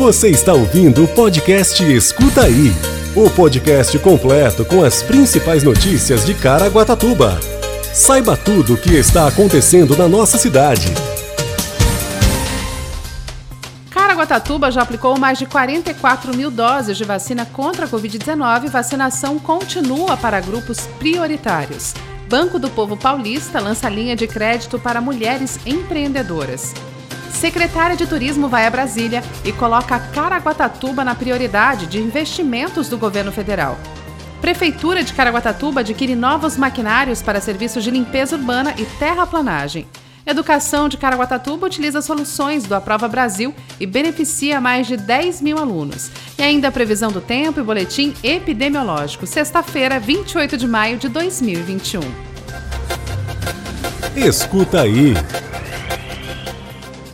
Você está ouvindo o podcast Escuta Aí o podcast completo com as principais notícias de Caraguatatuba. Saiba tudo o que está acontecendo na nossa cidade. Caraguatatuba já aplicou mais de 44 mil doses de vacina contra a Covid-19 vacinação continua para grupos prioritários. Banco do Povo Paulista lança linha de crédito para mulheres empreendedoras. Secretária de Turismo vai a Brasília e coloca Caraguatatuba na prioridade de investimentos do governo federal. Prefeitura de Caraguatatuba adquire novos maquinários para serviços de limpeza urbana e terraplanagem. Educação de Caraguatatuba utiliza soluções do Aprova Brasil e beneficia mais de 10 mil alunos. E ainda a previsão do tempo e boletim epidemiológico, sexta-feira, 28 de maio de 2021. Escuta aí.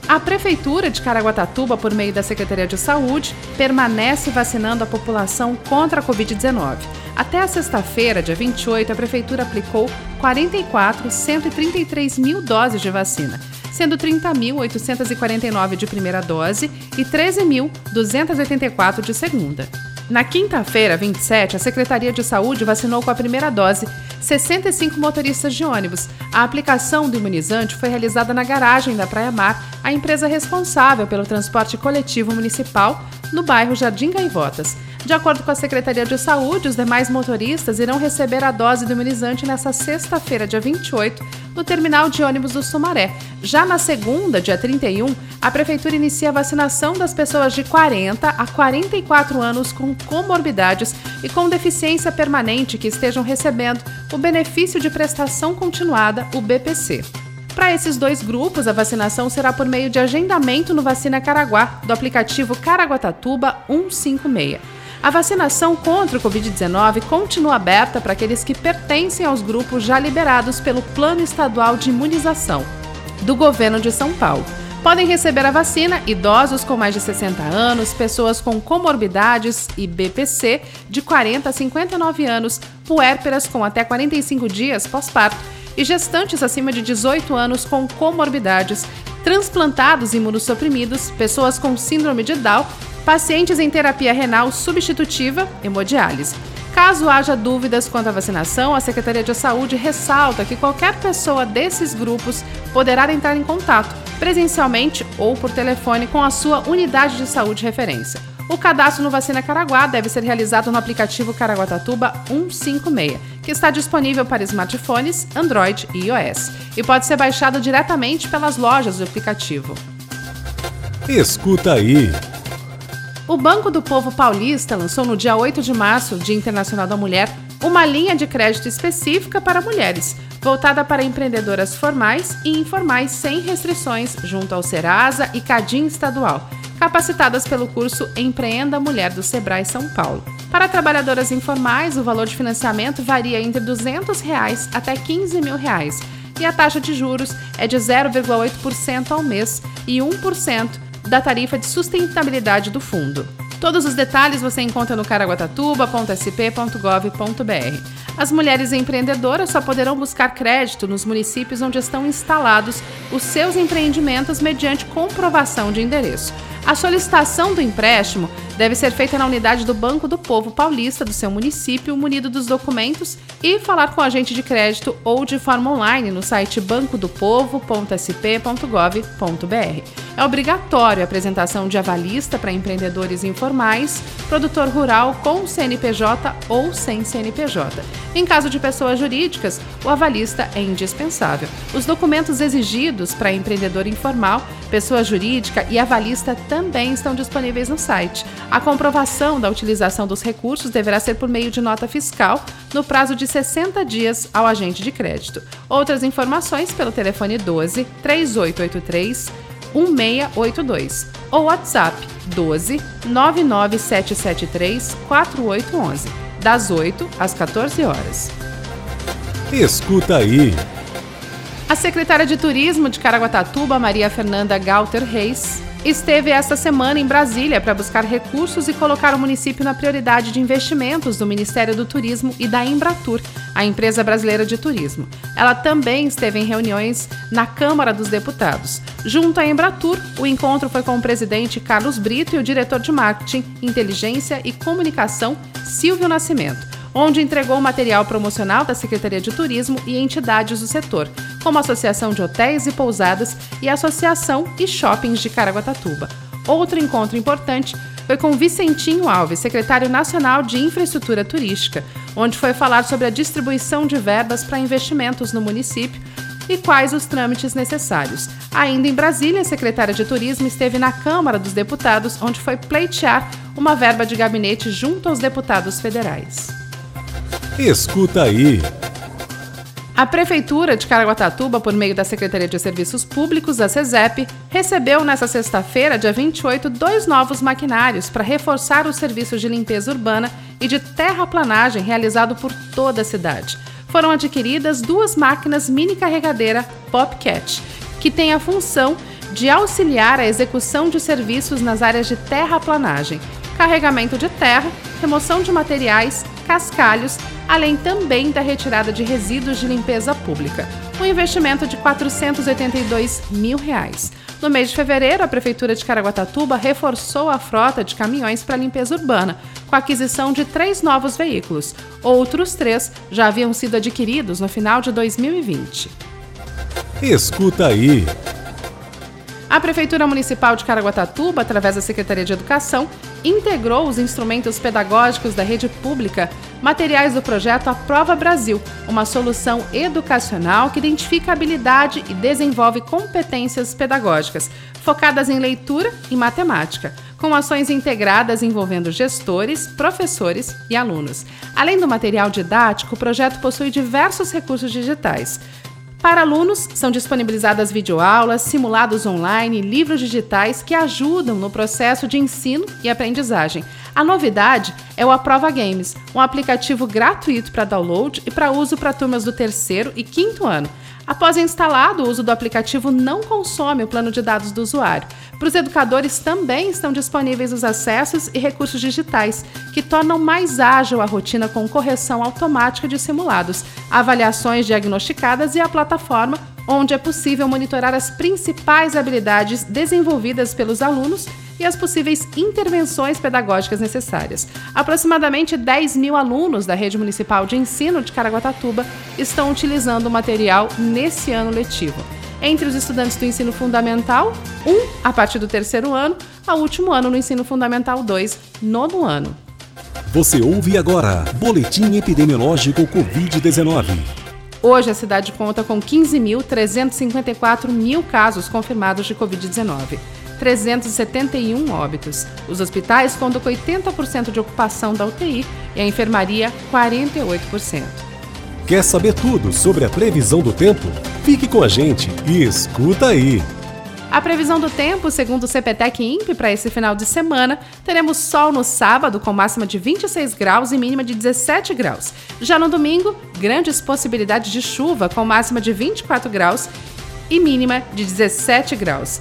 A Prefeitura de Caraguatatuba, por meio da Secretaria de Saúde, permanece vacinando a população contra a Covid-19. Até a sexta-feira, dia 28, a Prefeitura aplicou 44.133 mil doses de vacina, sendo 30.849 de primeira dose e 13.284 de segunda. Na quinta-feira, 27, a Secretaria de Saúde vacinou com a primeira dose 65 motoristas de ônibus. A aplicação do imunizante foi realizada na garagem da Praia Mar, a empresa responsável pelo transporte coletivo municipal no bairro Jardim Gaivotas. De acordo com a Secretaria de Saúde, os demais motoristas irão receber a dose do imunizante nesta sexta-feira, dia 28, no terminal de ônibus do Sumaré. Já na segunda, dia 31, a Prefeitura inicia a vacinação das pessoas de 40 a 44 anos com comorbidades e com deficiência permanente que estejam recebendo o benefício de prestação continuada, o BPC. Para esses dois grupos, a vacinação será por meio de agendamento no Vacina Caraguá, do aplicativo Caraguatatuba 156. A vacinação contra o Covid-19 continua aberta para aqueles que pertencem aos grupos já liberados pelo Plano Estadual de Imunização do Governo de São Paulo. Podem receber a vacina idosos com mais de 60 anos, pessoas com comorbidades e BPC de 40 a 59 anos, puérperas com até 45 dias pós-parto e gestantes acima de 18 anos com comorbidades, transplantados imunossuprimidos, pessoas com síndrome de Down pacientes em terapia renal substitutiva, hemodiálise. Caso haja dúvidas quanto à vacinação, a Secretaria de Saúde ressalta que qualquer pessoa desses grupos poderá entrar em contato, presencialmente ou por telefone, com a sua unidade de saúde de referência. O cadastro no Vacina Caraguá deve ser realizado no aplicativo Caraguatatuba 156, que está disponível para smartphones, Android e iOS, e pode ser baixado diretamente pelas lojas do aplicativo. Escuta aí. O Banco do Povo Paulista lançou no dia 8 de março, Dia Internacional da Mulher, uma linha de crédito específica para mulheres, voltada para empreendedoras formais e informais sem restrições, junto ao Serasa e Cadim Estadual, capacitadas pelo curso Empreenda Mulher do Sebrae São Paulo. Para trabalhadoras informais, o valor de financiamento varia entre 200 reais até 15 mil reais, e a taxa de juros é de 0,8% ao mês e 1% da tarifa de sustentabilidade do fundo. Todos os detalhes você encontra no caraguatatuba.sp.gov.br. As mulheres empreendedoras só poderão buscar crédito nos municípios onde estão instalados os seus empreendimentos mediante comprovação de endereço. A solicitação do empréstimo deve ser feita na unidade do Banco do Povo Paulista do seu município, munido dos documentos e falar com o agente de crédito ou de forma online no site bancodopovo.sp.gov.br. É obrigatório a apresentação de avalista para empreendedores informais, produtor rural com CNPJ ou sem CNPJ. Em caso de pessoas jurídicas, o avalista é indispensável. Os documentos exigidos para empreendedor informal, pessoa jurídica e avalista também estão disponíveis no site. A comprovação da utilização dos recursos deverá ser por meio de nota fiscal no prazo de 60 dias ao agente de crédito. Outras informações pelo telefone 12 3883 1682 ou WhatsApp 12 99773 4811, das 8 às 14 horas. Escuta aí. A secretária de Turismo de Caraguatatuba, Maria Fernanda Galter Reis, esteve esta semana em Brasília para buscar recursos e colocar o município na prioridade de investimentos do Ministério do Turismo e da Embratur, a empresa brasileira de turismo. Ela também esteve em reuniões na Câmara dos Deputados. Junto à Embratur, o encontro foi com o presidente Carlos Brito e o diretor de marketing, inteligência e comunicação, Silvio Nascimento onde entregou material promocional da Secretaria de Turismo e entidades do setor, como a Associação de Hotéis e Pousadas e a Associação e Shoppings de Caraguatatuba. Outro encontro importante foi com Vicentinho Alves, secretário nacional de Infraestrutura Turística, onde foi falar sobre a distribuição de verbas para investimentos no município e quais os trâmites necessários. Ainda em Brasília, a secretária de Turismo esteve na Câmara dos Deputados, onde foi pleitear uma verba de gabinete junto aos deputados federais. Escuta aí. A Prefeitura de Caraguatatuba, por meio da Secretaria de Serviços Públicos, a CESEP, recebeu nesta sexta-feira, dia 28, dois novos maquinários para reforçar os serviços de limpeza urbana e de terraplanagem realizado por toda a cidade. Foram adquiridas duas máquinas mini carregadeira Popcat, que têm a função de auxiliar a execução de serviços nas áreas de terraplanagem, carregamento de terra, remoção de materiais, cascalhos, além também da retirada de resíduos de limpeza pública. Um investimento de 482 mil reais. No mês de fevereiro, a Prefeitura de Caraguatatuba reforçou a frota de caminhões para limpeza urbana, com a aquisição de três novos veículos. Outros três já haviam sido adquiridos no final de 2020. Escuta aí. A Prefeitura Municipal de Caraguatatuba, através da Secretaria de Educação, integrou os instrumentos pedagógicos da rede pública, materiais do projeto Aprova Brasil, uma solução educacional que identifica habilidade e desenvolve competências pedagógicas, focadas em leitura e matemática, com ações integradas envolvendo gestores, professores e alunos. Além do material didático, o projeto possui diversos recursos digitais para alunos, são disponibilizadas videoaulas, simulados online, livros digitais que ajudam no processo de ensino e aprendizagem. A novidade é o Aprova Games, um aplicativo gratuito para download e para uso para turmas do terceiro e quinto ano. Após instalado, o uso do aplicativo não consome o plano de dados do usuário. Para os educadores também estão disponíveis os acessos e recursos digitais, que tornam mais ágil a rotina com correção automática de simulados, avaliações diagnosticadas e a plataforma onde é possível monitorar as principais habilidades desenvolvidas pelos alunos e as possíveis intervenções pedagógicas necessárias. Aproximadamente 10 mil alunos da Rede Municipal de Ensino de Caraguatatuba estão utilizando o material nesse ano letivo. Entre os estudantes do ensino fundamental, um a partir do terceiro ano, ao último ano no ensino fundamental 2, nono ano. Você ouve agora Boletim Epidemiológico Covid-19. Hoje a cidade conta com 15.354 mil casos confirmados de Covid-19. 371 óbitos. Os hospitais contam com 80% de ocupação da UTI e a enfermaria 48%. Quer saber tudo sobre a previsão do tempo? Fique com a gente e escuta aí! A previsão do tempo, segundo o CPTEC INPE, para esse final de semana, teremos sol no sábado com máxima de 26 graus e mínima de 17 graus. Já no domingo, grandes possibilidades de chuva com máxima de 24 graus e mínima de 17 graus.